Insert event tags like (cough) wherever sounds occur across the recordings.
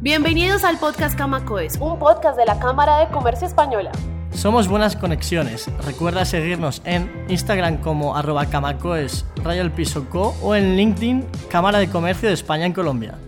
Bienvenidos al podcast Camacoes, un podcast de la Cámara de Comercio Española. Somos Buenas Conexiones. Recuerda seguirnos en Instagram como arroba camacoes rayo el piso co o en LinkedIn Cámara de Comercio de España en Colombia.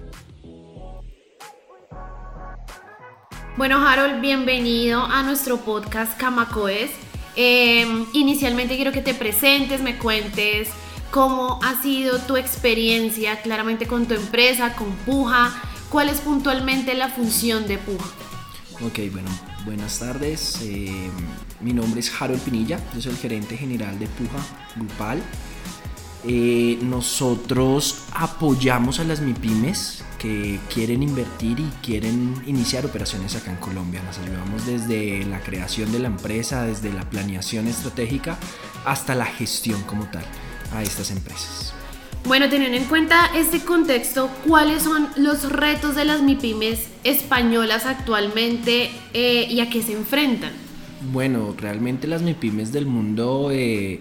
Bueno, Harold, bienvenido a nuestro podcast Camacoes. Eh, inicialmente quiero que te presentes, me cuentes cómo ha sido tu experiencia claramente con tu empresa, con Puja, cuál es puntualmente la función de Puja. Ok, bueno, buenas tardes. Eh, mi nombre es Harold Pinilla, yo soy el gerente general de Puja Grupal. Eh, nosotros apoyamos a las MIPIMES que quieren invertir y quieren iniciar operaciones acá en Colombia. Las ayudamos desde la creación de la empresa, desde la planeación estratégica hasta la gestión como tal a estas empresas. Bueno, teniendo en cuenta este contexto, ¿cuáles son los retos de las MIPIMES españolas actualmente eh, y a qué se enfrentan? Bueno, realmente las MIPIMES del mundo eh,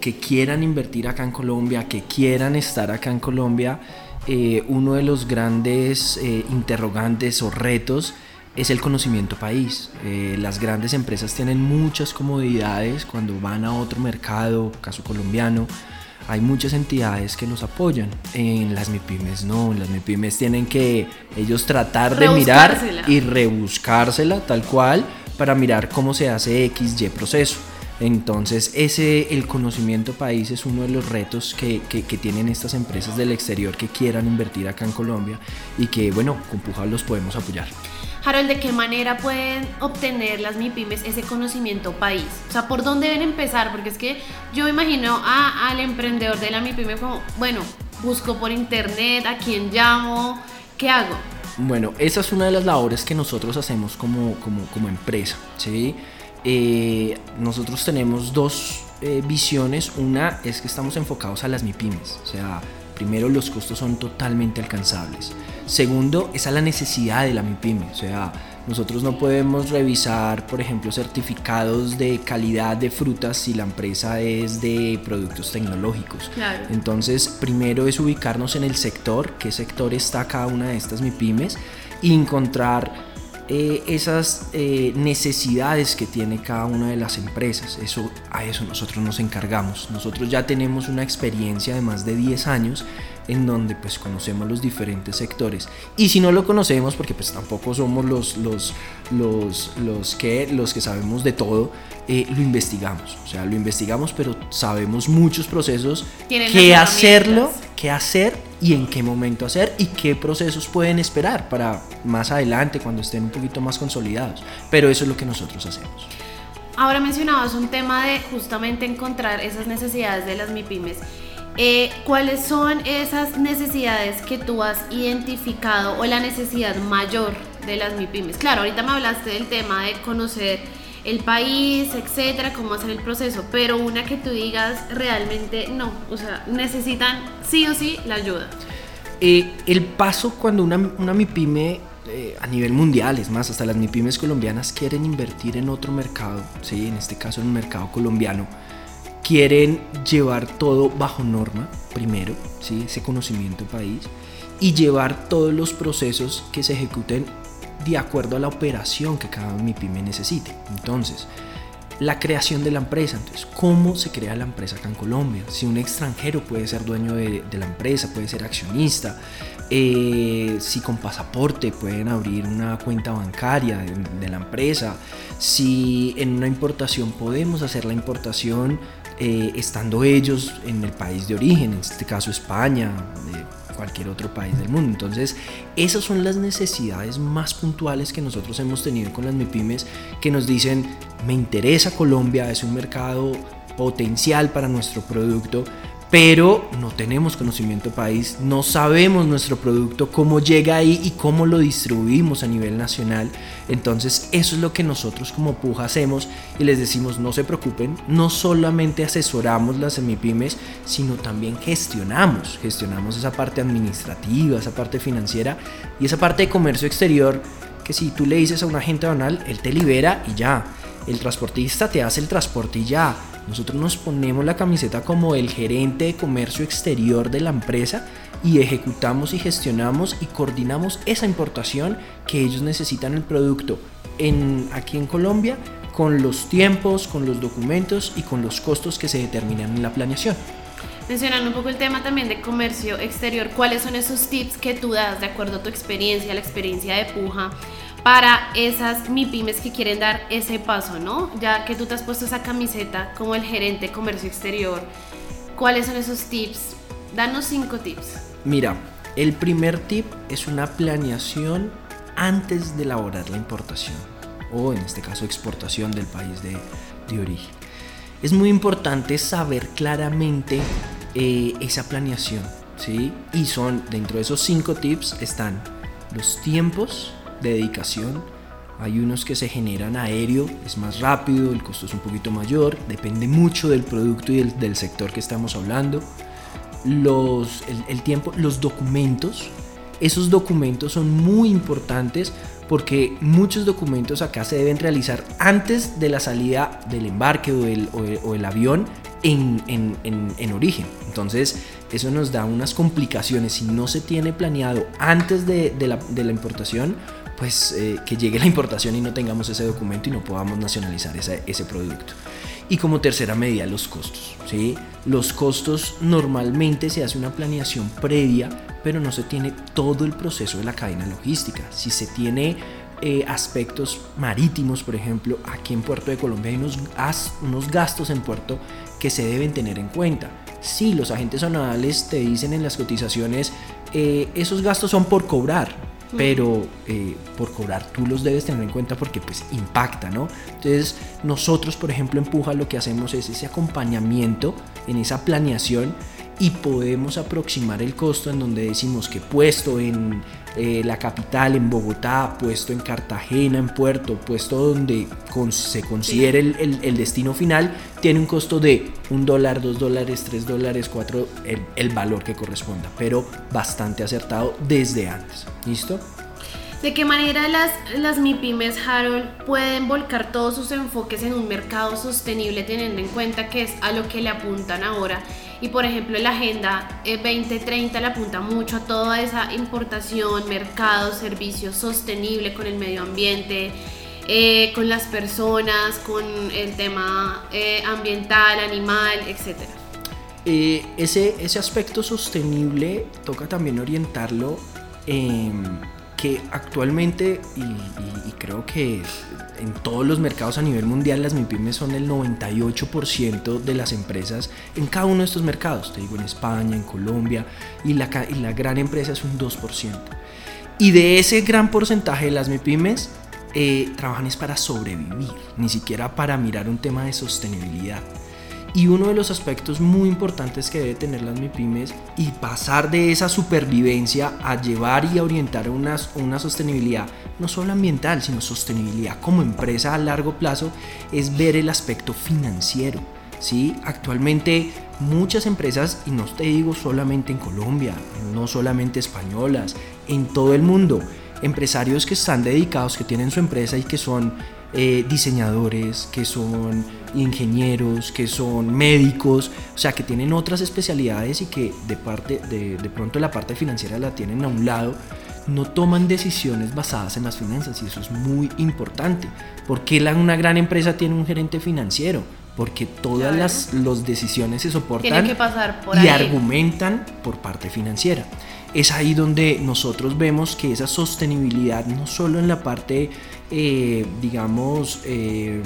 que quieran invertir acá en Colombia, que quieran estar acá en Colombia, eh, uno de los grandes interrogantes o retos es el conocimiento país. las grandes empresas tienen muchas comodidades cuando van a otro mercado, caso colombiano, hay muchas entidades que nos apoyan. En las MIPIMES no, en las MIPIMES tienen que ellos tratar de mirar y rebuscársela tal cual para mirar cómo se hace X, Y proceso. Entonces, ese, el conocimiento país es uno de los retos que, que, tienen estas empresas del exterior que quieran invertir acá en Colombia y que, bueno, con Puja los podemos apoyar. Harold, ¿de qué manera pueden obtener las MIPIMES ese conocimiento país? O sea, ¿por dónde deben empezar? Porque es que yo imagino al emprendedor de la MIPIME como, bueno, busco por internet, a quién llamo, ¿qué hago? Bueno, esa es una de las labores que nosotros hacemos como, como, como empresa, ¿sí? Eh, nosotros tenemos dos eh, visiones. Una es que estamos enfocados a las MIPIMES, o sea, primero los costos son totalmente alcanzables. Segundo, es a la necesidad de la MIPYME. O sea, nosotros no podemos revisar, por ejemplo, certificados de calidad de frutas si la empresa es de productos tecnológicos. Entonces, primero es ubicarnos en el sector, qué sector está cada una de estas MIPYMES, y encontrar eh, esas eh, necesidades que tiene cada una de las empresas. Eso, a eso nosotros nos encargamos. Nosotros ya tenemos una experiencia de más de 10 años en donde pues conocemos los diferentes sectores. Y si no lo conocemos porque pues tampoco somos los los los, los que los que sabemos de todo eh, lo investigamos. O sea lo investigamos pero sabemos muchos procesos. Qué hacerlo qué hacer y en qué momento hacer y qué procesos pueden esperar para más adelante cuando estén un poquito más consolidados. Pero eso es lo que nosotros hacemos. Ahora mencionabas un tema de justamente encontrar esas necesidades de las MIPIMES. Eh, ¿Cuáles son esas necesidades que tú has identificado o la necesidad mayor de las MIPIMES? Claro, ahorita me hablaste del tema de conocer el país, etcétera, cómo hacer el proceso, pero una que tú digas realmente no, o sea, necesitan sí o sí la ayuda. Eh, el paso cuando una, una MIPYME eh, a nivel mundial, es más, hasta las MIPIMES colombianas quieren invertir en otro mercado, ¿sí? en este caso en un mercado colombiano, quieren llevar todo bajo norma, primero, ¿sí? ese conocimiento país, y llevar todos los procesos que se ejecuten de acuerdo a la operación que cada MIPYME necesite. Entonces, la creación de la empresa. Entonces, ¿cómo se crea la empresa acá en Colombia? Si un extranjero puede ser dueño de, la empresa, puede ser accionista, eh, si con pasaporte pueden abrir una cuenta bancaria de, la empresa, si en una importación podemos hacer la importación eh, estando ellos en el país de origen, en este caso España, de cualquier otro país del mundo. Entonces, esas son las necesidades más puntuales que nosotros hemos tenido con las MIPIMES que nos dicen, me interesa Colombia, es un mercado potencial para nuestro producto, pero no tenemos conocimiento país, no sabemos nuestro producto, cómo llega ahí y cómo lo distribuimos a nivel nacional. Entonces eso es lo que nosotros como Puja hacemos y les decimos no se preocupen, no solamente asesoramos las semipymes, sino también gestionamos, gestionamos esa parte administrativa, esa parte financiera y esa parte de comercio exterior que si tú le dices a un agente aduanal, él te libera y ya. El transportista te hace el transporte y ya. Nosotros nos ponemos la camiseta como el gerente de comercio exterior de la empresa y ejecutamos y gestionamos y coordinamos esa importación que ellos necesitan el producto en, aquí en Colombia con los tiempos, con los documentos y con los costos que se determinan en la planeación. Mencionando un poco el tema también de comercio exterior, ¿cuáles son esos tips que tú das de acuerdo a tu experiencia, la experiencia de Puja, para esas MIPIMES que quieren dar ese paso, ¿no? Ya que tú te has puesto esa camiseta como el gerente de comercio exterior, ¿cuáles son esos tips? Danos cinco tips. Mira, el primer tip es una planeación antes de elaborar la importación o en este caso exportación del país de, origen. Es muy importante saber claramente eh, esa planeación, ¿sí? Y son, dentro de esos cinco tips están los tiempos, de dedicación. Hay unos que se generan aéreo, es más rápido, el costo es un poquito mayor, depende mucho del producto y del, sector que estamos hablando. Los, el, tiempo, los documentos, esos documentos son muy importantes porque muchos documentos acá se deben realizar antes de la salida del embarque o el, o el, avión en, en, en, origen. Entonces, eso nos da unas complicaciones. Si no se tiene planeado antes de, de, la, de la, importación, pues eh, que llegue la importación y no tengamos ese documento y no podamos nacionalizar ese, producto. Y como tercera medida, los costos. ¿sí? Los costos normalmente se hace una planeación previa, pero no se tiene todo el proceso de la cadena logística. Si se tiene eh, aspectos marítimos, por ejemplo, aquí en Puerto de Colombia hay unos, unos gastos en puerto que se deben tener en cuenta. Si los agentes zonales te dicen en las cotizaciones, eh, esos gastos son por cobrar, pero eh, por cobrar tú los debes tener en cuenta porque pues impacta, ¿no? Entonces nosotros, por ejemplo, en Puja lo que hacemos es ese acompañamiento en esa planeación y podemos aproximar el costo en donde decimos que puesto en eh, la capital, en Bogotá, puesto en Cartagena, en Puerto, puesto donde se considere el, destino final, tiene un costo de un dólar, dos dólares, tres dólares, cuatro, el, el valor que corresponda, pero bastante acertado desde antes. ¿Listo? ¿De qué manera las, las MIPIMES, Harold, pueden volcar todos sus enfoques en un mercado sostenible teniendo en cuenta que es a lo que le apuntan ahora? Y por ejemplo, la Agenda 2030 le apunta mucho a toda esa importación, mercado, servicio sostenible con el medio ambiente, eh, con las personas, con el tema eh, ambiental, animal, etc. Eh, ese, ese aspecto sostenible toca también orientarlo en que actualmente, y, creo que en todos los mercados a nivel mundial, las MIPIMES son el 98% de las empresas en cada uno de estos mercados. Te digo, en España, en Colombia, y la, y la gran empresa es un 2%. Y de ese gran porcentaje de las MIPIMES, eh, trabajan es para sobrevivir, ni siquiera para mirar un tema de sostenibilidad. Y uno de los aspectos muy importantes que debe tener las MIPIMES y pasar de esa supervivencia a llevar y orientar una, una sostenibilidad, no solo ambiental, sino sostenibilidad como empresa a largo plazo, es ver el aspecto financiero. ¿sí? Actualmente muchas empresas, y no te digo solamente en Colombia, no solamente españolas, en todo el mundo, empresarios que están dedicados, que tienen su empresa y que son eh, diseñadores, que son ingenieros, que son médicos, o sea, que tienen otras especialidades y que de, parte, de, de pronto la parte financiera la tienen a un lado, no toman decisiones basadas en las finanzas y eso es muy importante. ¿Por qué una gran empresa tiene un gerente financiero? Porque todas las decisiones se soportan y argumentan por parte financiera es ahí donde nosotros vemos que esa sostenibilidad, no solo en la parte, eh, digamos, eh,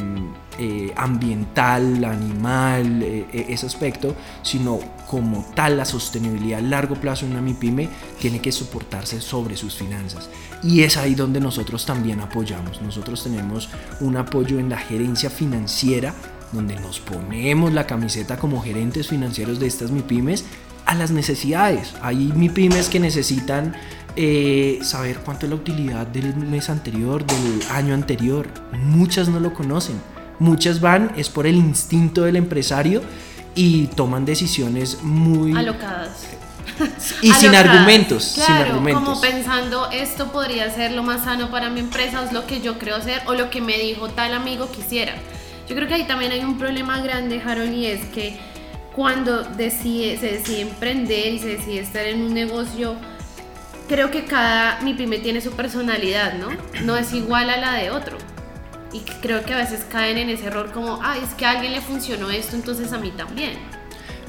eh, ambiental, animal, ese aspecto, sino como tal la sostenibilidad a largo plazo en una MIPYME tiene que soportarse sobre sus finanzas. Y es ahí donde nosotros también apoyamos. Nosotros tenemos un apoyo en la gerencia financiera donde nos ponemos la camiseta como gerentes financieros de estas MIPYMES a las necesidades. Hay MIPIMES que necesitan eh, saber cuánto es la utilidad del mes anterior, del año anterior. Muchas no lo conocen. Muchas van, es por el instinto del empresario y toman decisiones muy... Alocadas. y sin argumentos, sin argumentos. Como pensando, esto podría ser lo más sano para mi empresa, es lo que yo creo hacer, o lo que me dijo tal amigo quisiera. Yo creo que ahí también hay un problema grande, Harold, y es que cuando decide, se decide emprender y se decide estar en un negocio, creo que cada mi pyme tiene su personalidad, ¿no? No es igual a la de otro. Y creo que a veces caen en ese error como, ah, es que a alguien le funcionó esto, entonces a mí también.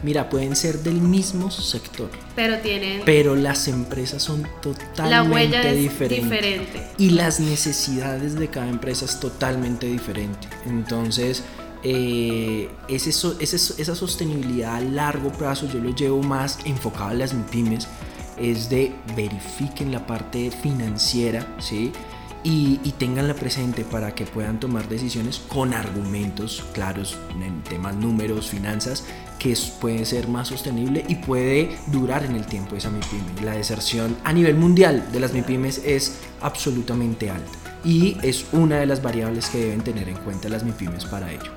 Mira, pueden ser del mismo sector. Pero tienen... Pero las empresas son totalmente la huella es diferente. Y las necesidades de cada empresa es totalmente diferente. Entonces, eh, ese, esa sostenibilidad a largo plazo yo lo llevo más enfocado a las pymes es de verifiquen la parte financiera, ¿sí? Y, y tenganla presente para que puedan tomar decisiones con argumentos claros en temas números, finanzas, que puede ser más sostenible y puede durar en el tiempo esa MIPYME. La deserción a nivel mundial de las MIPYMES es absolutamente alta y es una de las variables que deben tener en cuenta las MIPYMES para ello.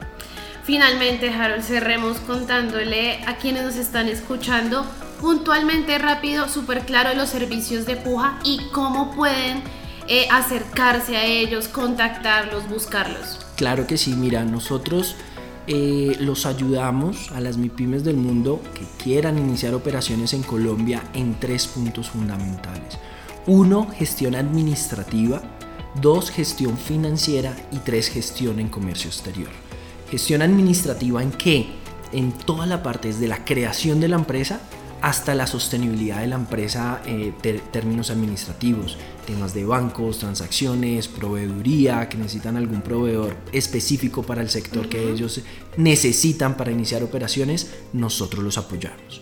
Finalmente, Harold, cerremos contándole a quienes nos están escuchando puntualmente, rápido, súper claro los servicios de Puja y cómo pueden eh, acercarse a ellos, contactarlos, buscarlos. Claro que sí, mira, nosotros eh, los ayudamos a las MIPIMES del mundo que quieran iniciar operaciones en Colombia en tres puntos fundamentales. Uno, gestión administrativa. Dos, gestión financiera. Y tres, gestión en comercio exterior. Gestión administrativa en qué? En toda la parte desde la creación de la empresa hasta la sostenibilidad de la empresa en eh, términos administrativos, temas de bancos, transacciones, proveeduría, que necesitan algún proveedor específico para el sector que ellos necesitan para iniciar operaciones, nosotros los apoyamos.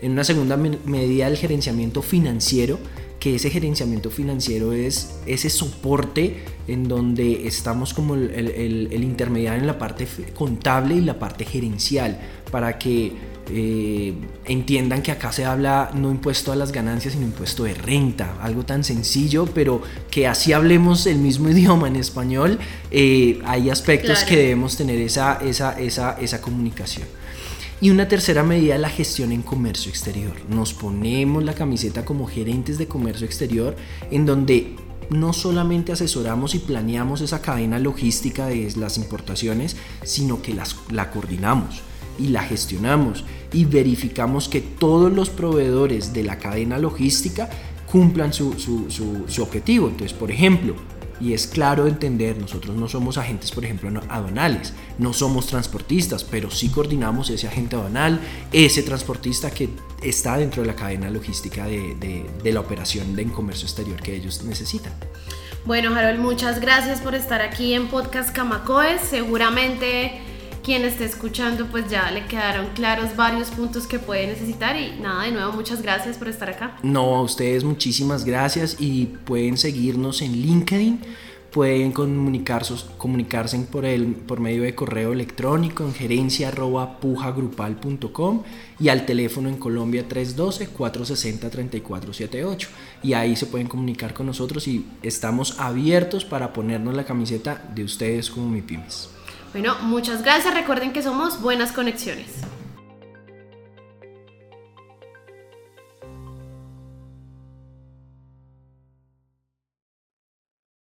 En una segunda medida, el gerenciamiento financiero, que ese gerenciamiento financiero es ese soporte en donde estamos como el, el intermediario en la parte contable y la parte gerencial, para que eh, entiendan que acá se habla no impuesto a las ganancias, sino impuesto de renta, algo tan sencillo, pero que así hablemos el mismo (laughs) idioma en español, eh, hay aspectos que debemos tener esa, esa, esa, esa comunicación. Y una tercera medida, la gestión en comercio exterior. Nos ponemos la camiseta como gerentes de comercio exterior, en donde no solamente asesoramos y planeamos esa cadena logística de las importaciones, sino que las, la coordinamos y la gestionamos y verificamos que todos los proveedores de la cadena logística cumplan su, objetivo. Entonces, por ejemplo, y es claro entender, nosotros no somos agentes, por ejemplo, aduanales, no somos transportistas, pero sí coordinamos ese agente aduanal, ese transportista que está dentro de la cadena logística de, de la operación de comercio exterior que ellos necesitan. Bueno, Harold, muchas gracias por estar aquí en Podcast Camacoes. Seguramente quien esté escuchando pues ya le quedaron claros varios puntos que puede necesitar y nada, de nuevo muchas gracias por estar acá. No, a ustedes muchísimas gracias y pueden seguirnos en LinkedIn, pueden comunicarse, comunicarse por, el, por medio de correo electrónico en gerencia pujagrupal.com y al teléfono en Colombia 312-460-3478 y ahí se pueden comunicar con nosotros y estamos abiertos para ponernos la camiseta de ustedes como mi pymes. Bueno, muchas gracias. Recuerden que somos Buenas Conexiones.